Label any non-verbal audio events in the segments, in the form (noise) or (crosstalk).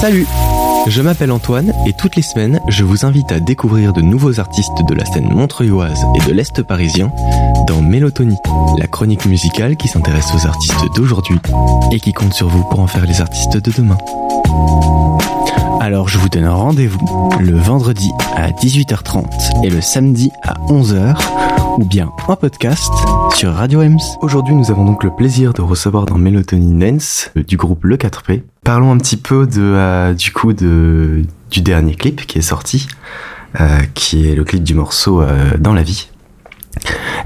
Salut Je m'appelle Antoine et toutes les semaines, je vous invite à découvrir de nouveaux artistes de la scène montreuilloise et de l'Est parisien dans Mélotonie, la chronique musicale qui s'intéresse aux artistes d'aujourd'hui et qui compte sur vous pour en faire les artistes de demain. Vous donne rendez-vous le vendredi à 18h30 et le samedi à 11h ou bien en podcast sur Radio Ems. Aujourd'hui nous avons donc le plaisir de recevoir dans Mélotonie Nance du groupe Le 4P. Parlons un petit peu euh, du dernier clip qui est sorti, euh, qui est le clip du morceau euh, Dans la vie.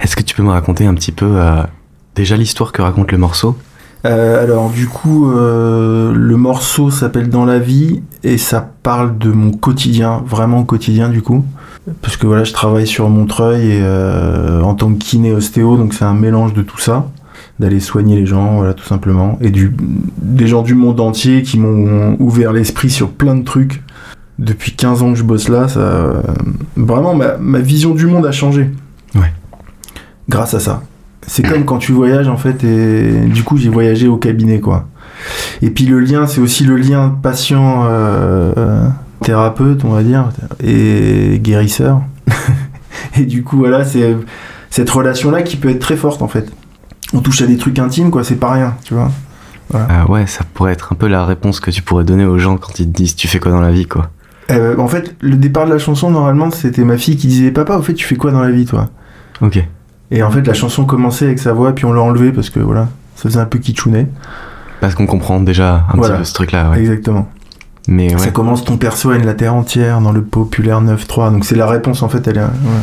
Est-ce que tu peux me raconter un petit peu déjà l'histoire que raconte le morceau? Euh, alors du coup, euh, le morceau s'appelle Dans la vie et ça parle de mon quotidien, vraiment quotidien du coup. Parce que voilà, je travaille sur Montreuil et, euh, en tant que kiné ostéo, donc c'est un mélange de tout ça, d'aller soigner les gens, voilà tout simplement, et du, des gens du monde entier qui m'ont ouvert l'esprit sur plein de trucs. Depuis 15 ans que je bosse là, ça, vraiment ma, ma vision du monde a changé. Ouais. Grâce à ça c'est comme quand tu voyages en fait et du coup j'ai voyagé au cabinet quoi. Et puis le lien c'est aussi le lien patient euh, thérapeute on va dire et guérisseur. (laughs) et du coup voilà c'est cette relation là qui peut être très forte en fait. On touche à des trucs intimes quoi c'est pas rien tu vois. Ah ouais ça pourrait être un peu la réponse que tu pourrais donner aux gens quand ils te disent tu fais quoi dans la vie quoi. Euh, en fait le départ de la chanson normalement c'était ma fille qui disait papa au fait tu fais quoi dans la vie toi? Ok. Et en fait, la chanson commençait avec sa voix, puis on l'a enlevée parce que voilà, ça faisait un peu kitschounet. Parce qu'on comprend déjà un petit peu ce truc-là, ouais. Exactement. Mais ouais. Ça commence ton perso a une la terre entière dans le populaire 9-3. Donc c'est la réponse en fait, elle est. Voilà.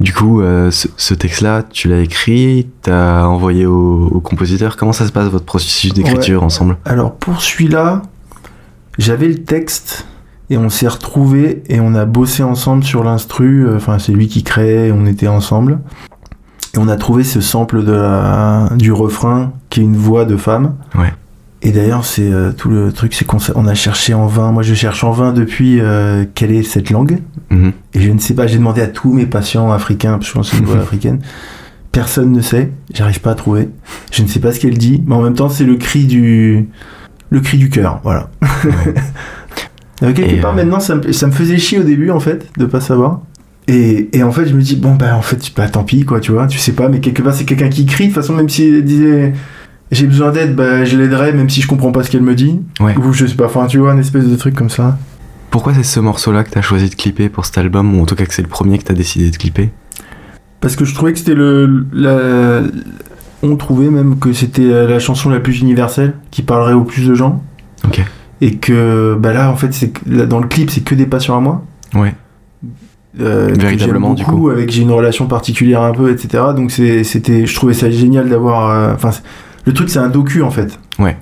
Du coup, euh, ce, ce texte-là, tu l'as écrit, t'as envoyé au, au, compositeur. Comment ça se passe votre processus d'écriture ouais. ensemble? Alors pour celui-là, j'avais le texte et on s'est retrouvés et on a bossé ensemble sur l'instru. Enfin, c'est lui qui créait, on était ensemble. Et on a trouvé ce sample de la, du refrain qui est une voix de femme. Ouais. Et d'ailleurs, c'est euh, tout le truc, c'est qu'on on a cherché en vain. Moi, je cherche en vain depuis euh, quelle est cette langue. Mm -hmm. Et je ne sais pas. J'ai demandé à tous mes patients africains, parce que je pense que c'est une voix (laughs) africaine. Personne ne sait. J'arrive pas à trouver. Je ne sais pas ce qu'elle dit, mais en même temps, c'est le cri du, le cri du cœur. Voilà. Ouais. (laughs) quelque part, euh... maintenant, ça me, ça me faisait chier au début, en fait, de pas savoir. Et, et, en fait, je me dis, bon, bah, en fait, bah, tant pis, quoi, tu vois, tu sais pas, mais quelque part, c'est quelqu'un qui crie. De toute façon, même si elle disait, j'ai besoin d'aide, bah, je l'aiderai, même si je comprends pas ce qu'elle me dit. Ouais. Ou je sais pas, enfin, tu vois, une espèce de truc comme ça. Pourquoi c'est ce morceau-là que t'as choisi de clipper pour cet album, ou en tout cas que c'est le premier que t'as décidé de clipper? Parce que je trouvais que c'était le. La... On trouvait même que c'était la chanson la plus universelle, qui parlerait au plus de gens. Ok. Et que, bah là, en fait, c'est dans le clip, c'est que des patients à moi. Ouais. Euh, véritablement du coup. avec j'ai une relation particulière un peu etc donc c'était je trouvais ça génial d'avoir enfin euh, le truc c'est un docu en fait. Ouais.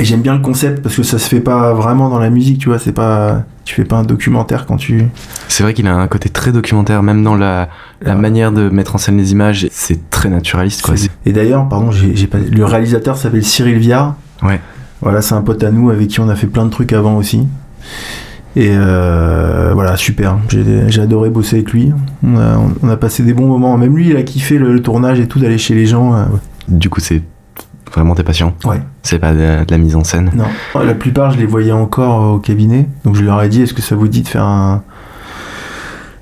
Et j'aime bien le concept parce que ça se fait pas vraiment dans la musique tu vois. C'est pas tu fais pas un documentaire quand tu c'est vrai qu'il a un côté très documentaire même dans la, la ouais. manière de mettre en scène les images. C'est très naturaliste quoi. Et d'ailleurs pardon j'ai pas le réalisateur s'appelle Cyril Viard. Ouais. Voilà c'est un pote à nous avec qui on a fait plein de trucs avant aussi et euh, voilà, super. J'ai adoré bosser avec lui. On a, on a, passé des bons moments. Même lui, il a kiffé le, le tournage et tout, d'aller chez les gens. Euh, ouais. Du coup, c'est vraiment tes passions Ouais. C'est pas de, de, la mise en scène? Non. La plupart, je les voyais encore au cabinet. Donc je leur ai dit, est-ce que ça vous dit de faire un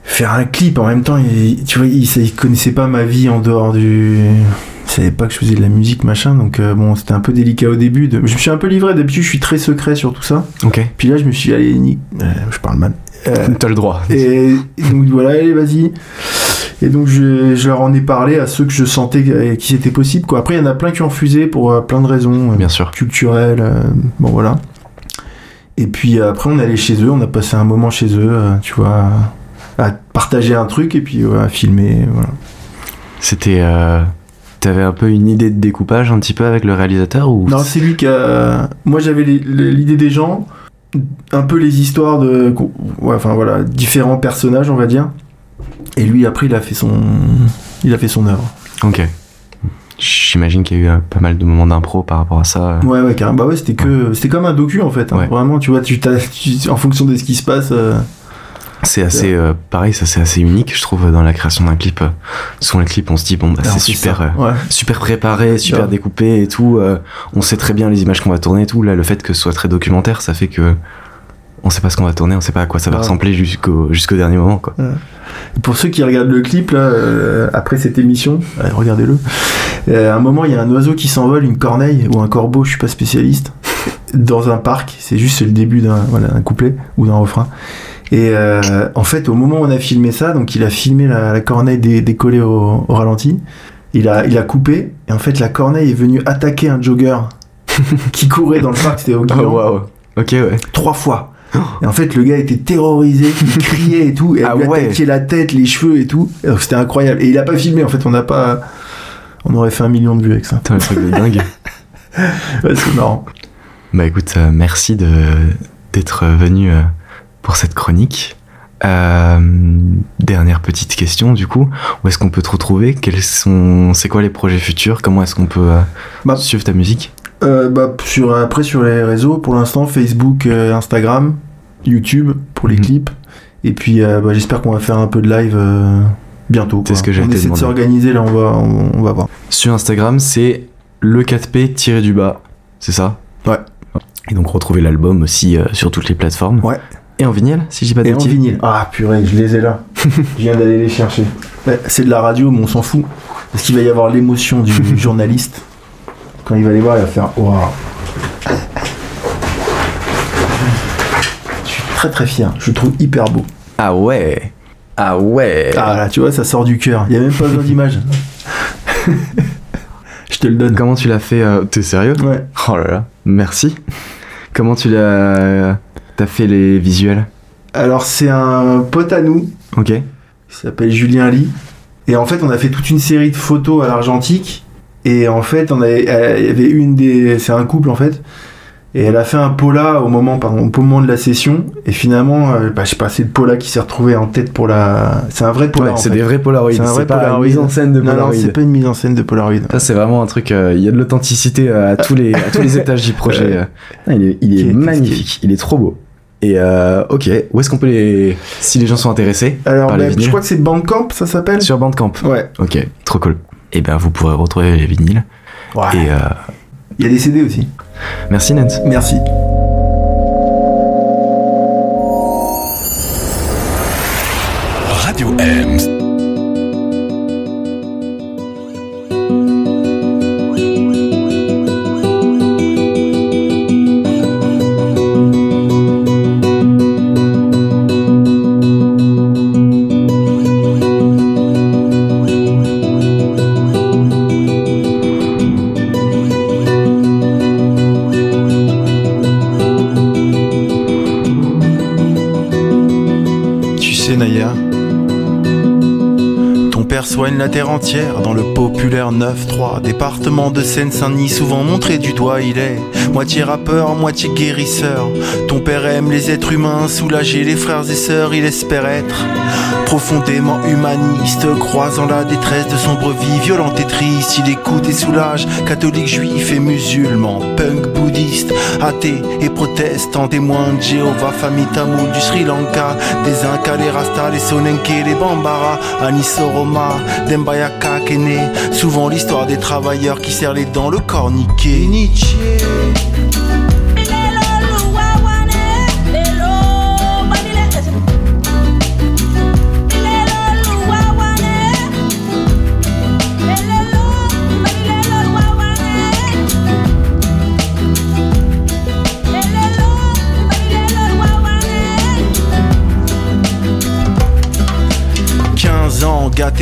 faire un clip? En même temps il, tu vois il, il connaissait pas ma vie en dehors du il savait pas que je faisais de la musique machin donc euh, bon c'était un peu délicat au début de... je me suis un peu livré d'habitude je suis très secret sur tout ça. Ok. Puis là je me suis allé ni... euh, je parle mal. Euh, (laughs) t'as le droit. et, et donc voilà allez vas-y. Et donc je, je, leur en ai parlé à ceux que je sentais qui c'était possible quoi. Après il y en a plein qui ont refusé pour euh, plein de raisons bien sûr. culturelles euh, bon voilà. Et puis après on est allé chez eux on a passé un moment chez eux euh, tu vois à partager un truc et puis ouais, à filmer voilà. C'était euh T'avais un peu une idée de découpage un petit peu avec le réalisateur ou Non, c'est lui qui a. Moi, j'avais l'idée des gens, un peu les histoires de, ouais, enfin voilà, différents personnages, on va dire. Et lui, après, il a fait son, il a fait son œuvre. Ok. J'imagine qu'il y a eu pas mal de moments d'impro par rapport à ça. Ouais, ouais, carrément. Bah ouais, c'était que, c'était comme un docu en fait. Hein. Ouais. Vraiment, tu vois, tu, tu, en fonction de ce qui se passe. Euh... C'est assez euh, pareil, ça c'est assez unique, je trouve, dans la création d'un clip. Euh, Souvent les clips, on se dit bon, bah, Alors, c'est super, euh, ouais. super préparé, super Ouais. découpé et tout. euh, on sait très bien les images qu'on va tourner et tout. Là, le fait que ce soit très documentaire, ça fait que on sait pas ce qu'on va tourner, on sait pas à quoi ça va Ouais. ressembler jusqu'au jusqu'au dernier moment, quoi. Pour ceux qui regardent le clip, là, euh, après cette émission, regardez-le. À un moment, il y a un oiseau qui s'envole, une corneille ou un corbeau, je suis pas spécialiste, (laughs) dans un parc. C'est juste le début d'un voilà, d'un couplet ou d'un refrain. Et euh, en fait, au moment où on a filmé ça, donc il a filmé la, la corneille dé- décollée au, au ralenti. Il a, il a coupé, et en fait, la corneille est venue attaquer un jogger (laughs) qui courait dans le parc, c'était au Oh Guilan, waouh. Ok, ouais. trois fois. Et en fait, le gars était terrorisé, il (laughs) criait et tout, et Ah lui ouais. la tête, les cheveux et tout. C'était incroyable. Et il a pas filmé, en fait, on n'a pas. On aurait fait un million de vues avec ça. Putain, le truc de dingue. (laughs) Ouais, c'est marrant. Bah écoute, euh, merci de d'être venu euh, pour cette chronique. Euh, dernière petite question du coup, où est-ce qu'on peut te retrouver? Quels sont, c'est quoi les projets futurs? Comment est-ce qu'on peut euh, Bah. suivre ta musique? Euh, bah, sur, après, sur les réseaux, pour l'instant, Facebook, euh, Instagram, YouTube pour les Mhm. clips. Et puis, bah, j'espère qu'on va faire un peu de live bientôt. C'est ce que j'allais On essaie de s'organiser, là, on va, on, on va voir. Sur Instagram, c'est le 4P tiré du bas, c'est ça? Ouais. Et donc retrouver l'album aussi sur toutes les plateformes. Ouais. Et en vinyle, si j'ai pas de Et en vinyle. Ah purée, je les ai là. je viens d'aller les chercher. Ouais, c'est de la radio, mais on s'en fout. Parce qu'il va y avoir l'émotion du (laughs) journaliste. Quand il va les voir, il va faire Waouh. Je suis très très fier. Je le trouve hyper beau. Ah ouais Ah ouais Ah là, tu vois, ça sort du cœur. Il n'y a même pas besoin d'image. (laughs) je te le donne. Comment tu l'as fait euh, T'es sérieux? Ouais. Oh là là, merci. Comment tu l'as T'as fait les visuels Alors, c'est un pote à nous Ok. qui s'appelle Julien Lee. Et en fait, on a fait toute une série de photos à l'argentique. Et en fait, on avait, il y avait une des. C'est un couple en fait. Et elle a fait un pola au moment, pardon, au moment de la session. Et finalement, euh, bah, je sais pas, c'est le pola qui s'est retrouvé en tête pour la. C'est un vrai pola. Ouais, c'est des vrais Polaroids. C'est un vrai C'est pas Polaroid. une mise en scène de Non, non, Polaroid. c'est pas une mise en scène de Polaroid. Ça, c'est vraiment un truc. euh, Il y a de l'authenticité à tous les à tous les (laughs) étages du projet. Euh. Il est, il est magnifique. Il est trop beau. Et euh, ok, où est-ce qu'on peut les si les gens sont intéressés Alors, par les bah, je crois que c'est Bandcamp, ça s'appelle sur Bandcamp. Ouais. Ok, trop cool. Et ben vous pourrez retrouver les vinyles. Ouais. Et euh, Il y a des CD aussi. merci Nance. Merci. Radio M. la terre entière dans le populaire 9-3. Département de Seine-Saint-Denis, souvent montré du doigt, il est moitié rappeur, moitié guérisseur. Ton père aime les êtres humains, soulager les frères et sœurs, il espère être profondément humaniste, croisant la détresse de sombre vie, violente et triste. Il écoute et soulage, catholique, juif et musulman, punk, bouddhiste, athée et protestant, témoin de Jéhovah, famille tamoul du Sri Lanka, des Incas, les Rastas, les Sonenke, les Bambara, Anisoroma, Dembayaka, Kene, souvent l'histoire des travailleurs qui serrent les dents, le corniquet. Nietzsche.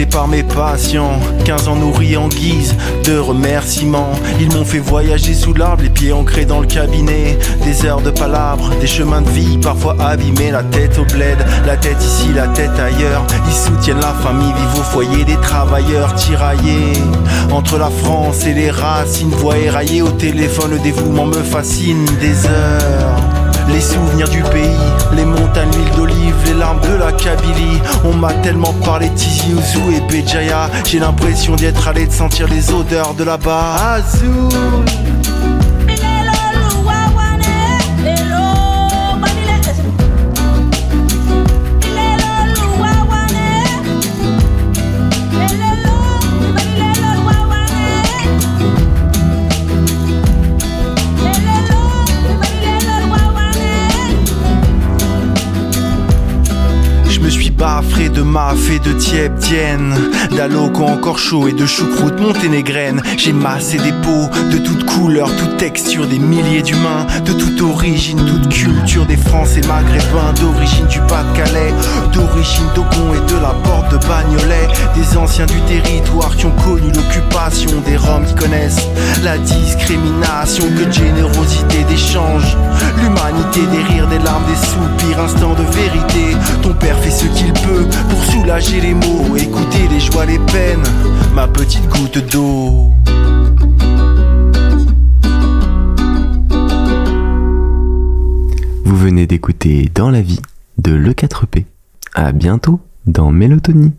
Par mes patients 15 ans nourris en guise de remerciements. Ils m'ont fait voyager sous l'arbre, les pieds ancrés dans le cabinet. Des heures de palabres, des chemins de vie parfois abîmés. La tête au bled, la tête ici, la tête ailleurs. Ils soutiennent la famille, vivent au foyer des travailleurs tiraillés. Entre la France et les racines, voix éraillée au téléphone Le dévouement me fascine des heures les souvenirs du pays, les montagnes, l'huile d'olive, les larmes de la Kabylie. On m'a tellement parlé de Tizi Ouzou et Béjaïa. J'ai l'impression d'y être allé, de sentir les odeurs de là-bas. Azul. Maf et de tiep tiennes, d'aloco encore chaud et de choucroute monténégrine. J'ai massé des pots de toutes couleurs, toute texture, des milliers d'humains, de toute origine, toute culture, des Français maghrébins, d'origine du Pas-de-Calais, d'origine d'Ogon et de la porte de Bagnolet, des anciens du territoire qui ont connu l'occupation, des Roms qui connaissent la discrimination, que générosité d'échange, l'humanité, des rires, des larmes, des soupirs, instant de vérité. Ton père fait ce qu'il peut pour soulager les maux, écouter les joies, les peines, ma petite goutte d'eau. Vous venez d'écouter Dans la vie de Le 4P. À bientôt dans Mélotonie.